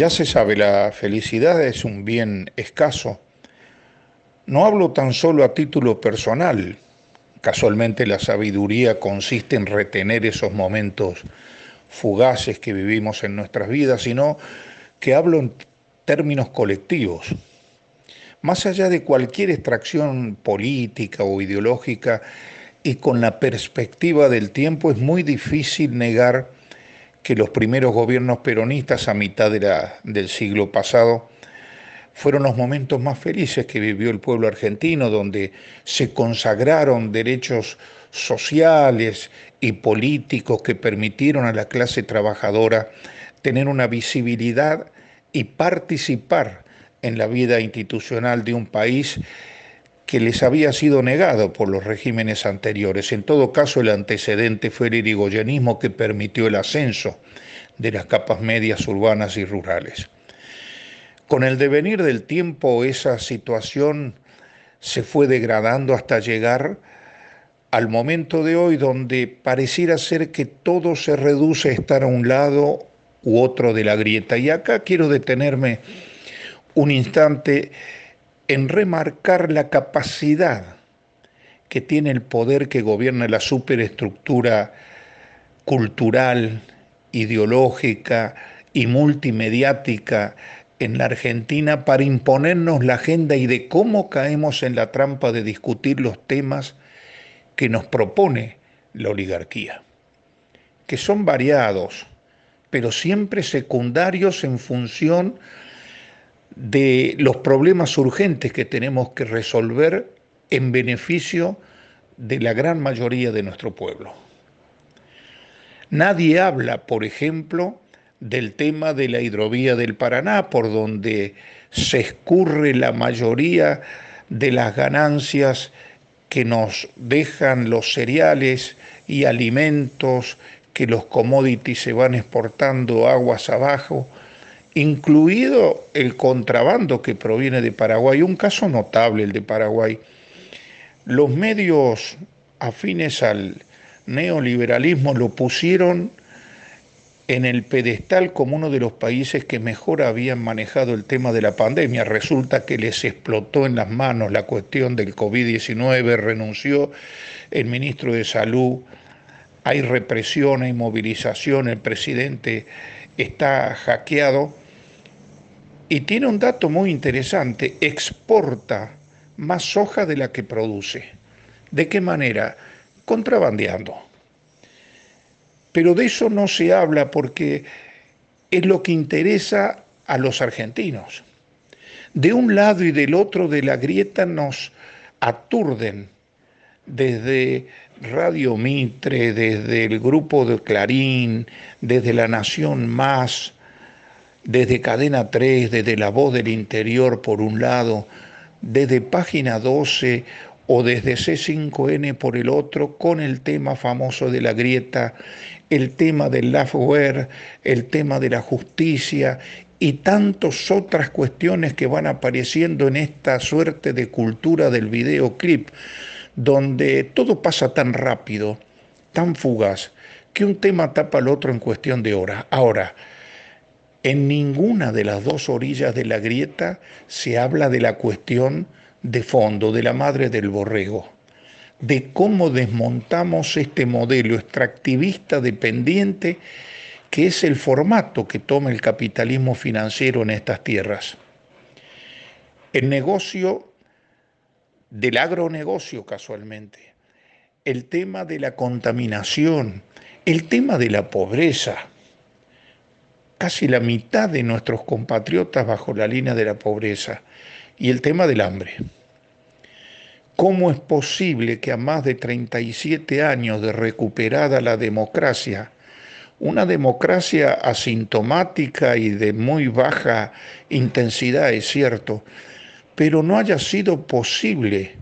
Ya se sabe, la felicidad es un bien escaso. No hablo tan solo a título personal. Casualmente la sabiduría consiste en retener esos momentos fugaces que vivimos en nuestras vidas, sino que hablo en términos colectivos. Más allá de cualquier extracción política o ideológica y con la perspectiva del tiempo es muy difícil negar que los primeros gobiernos peronistas a mitad de la, del siglo pasado fueron los momentos más felices que vivió el pueblo argentino, donde se consagraron derechos sociales y políticos que permitieron a la clase trabajadora tener una visibilidad y participar en la vida institucional de un país que les había sido negado por los regímenes anteriores. En todo caso, el antecedente fue el irigoyenismo que permitió el ascenso de las capas medias urbanas y rurales. Con el devenir del tiempo, esa situación se fue degradando hasta llegar al momento de hoy donde pareciera ser que todo se reduce a estar a un lado u otro de la grieta. Y acá quiero detenerme un instante en remarcar la capacidad que tiene el poder que gobierna la superestructura cultural, ideológica y multimediática en la Argentina para imponernos la agenda y de cómo caemos en la trampa de discutir los temas que nos propone la oligarquía, que son variados, pero siempre secundarios en función los problemas urgentes que tenemos que resolver en beneficio de la gran mayoría de nuestro pueblo. Nadie habla, por ejemplo, del tema de la hidrovía del Paraná, por donde se escurre la mayoría de las ganancias que nos dejan los cereales y alimentos, que los commodities se van exportando aguas abajo, incluido el contrabando que proviene de Paraguay, un caso notable el de Paraguay. Los medios afines al neoliberalismo lo pusieron en el pedestal como uno de los países que mejor habían manejado el tema de la pandemia. Resulta que les explotó en las manos la cuestión del COVID-19, renunció el ministro de Salud, hay represión, hay movilización, el presidente está hackeado y tiene un dato muy interesante, exporta más soja de la que produce. ¿De qué manera? Contrabandeando. Pero de eso no se habla porque es lo que interesa a los argentinos. De un lado y del otro de la grieta nos aturden desde Radio Mitre, desde el grupo de Clarín, desde La Nación Más, desde Cadena 3, desde La Voz del Interior por un lado, desde Página 12 o desde C5N por el otro, con el tema famoso de la grieta, el tema del Lafware, el tema de la justicia y tantas otras cuestiones que van apareciendo en esta suerte de cultura del videoclip, donde todo pasa tan rápido, tan fugaz, que un tema tapa al otro en cuestión de horas. Ahora, en ninguna de las dos orillas de la grieta se habla de la cuestión de fondo, de la madre del borrego, de cómo desmontamos este modelo extractivista dependiente que es el formato que toma el capitalismo financiero en estas tierras. El negocio del agronegocio casualmente, el tema de la contaminación, el tema de la pobreza, casi la mitad de nuestros compatriotas bajo la línea de la pobreza y el tema del hambre. ¿Cómo es posible que a más de 37 años de recuperada la democracia, una democracia asintomática y de muy baja intensidad, es cierto, pero no haya sido posible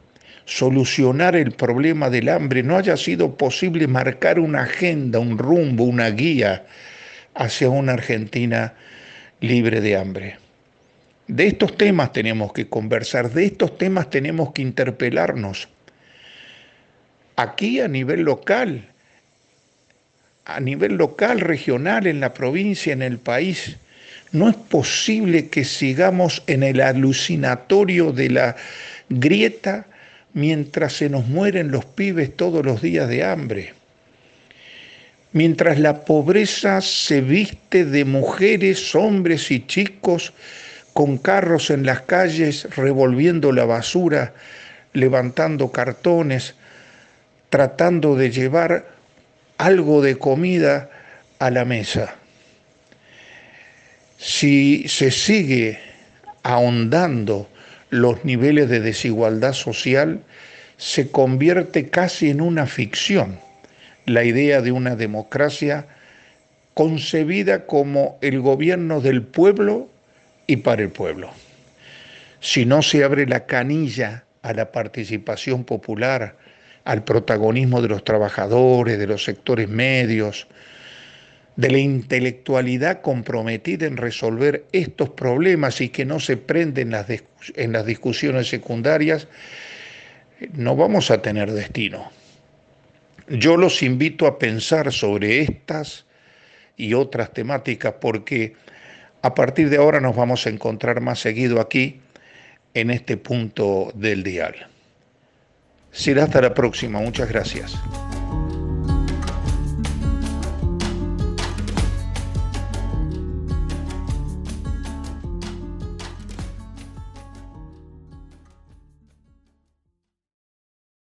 solucionar el problema del hambre, no haya sido posible marcar una agenda, un rumbo, una guía hacia una Argentina libre de hambre. De estos temas tenemos que conversar, de estos temas tenemos que interpelarnos. Aquí a nivel local, a nivel local, regional, en la provincia, en el país, no es posible que sigamos en el alucinatorio de la grieta mientras se nos mueren los pibes todos los días de hambre, mientras la pobreza se viste de mujeres, hombres y chicos con carros en las calles revolviendo la basura, levantando cartones, tratando de llevar algo de comida a la mesa. Si se sigue ahondando los niveles de desigualdad social, se convierte casi en una ficción la idea de una democracia concebida como el gobierno del pueblo y para el pueblo. Si no se abre la canilla a la participación popular, al protagonismo de los trabajadores, de los sectores medios, de la intelectualidad comprometida en resolver estos problemas y que no se prenden las en las discusiones secundarias, no vamos a tener destino. Yo los invito a pensar sobre estas y otras temáticas porque a partir de ahora nos vamos a encontrar más seguido aquí en este punto del dial. Será hasta la próxima. Muchas gracias.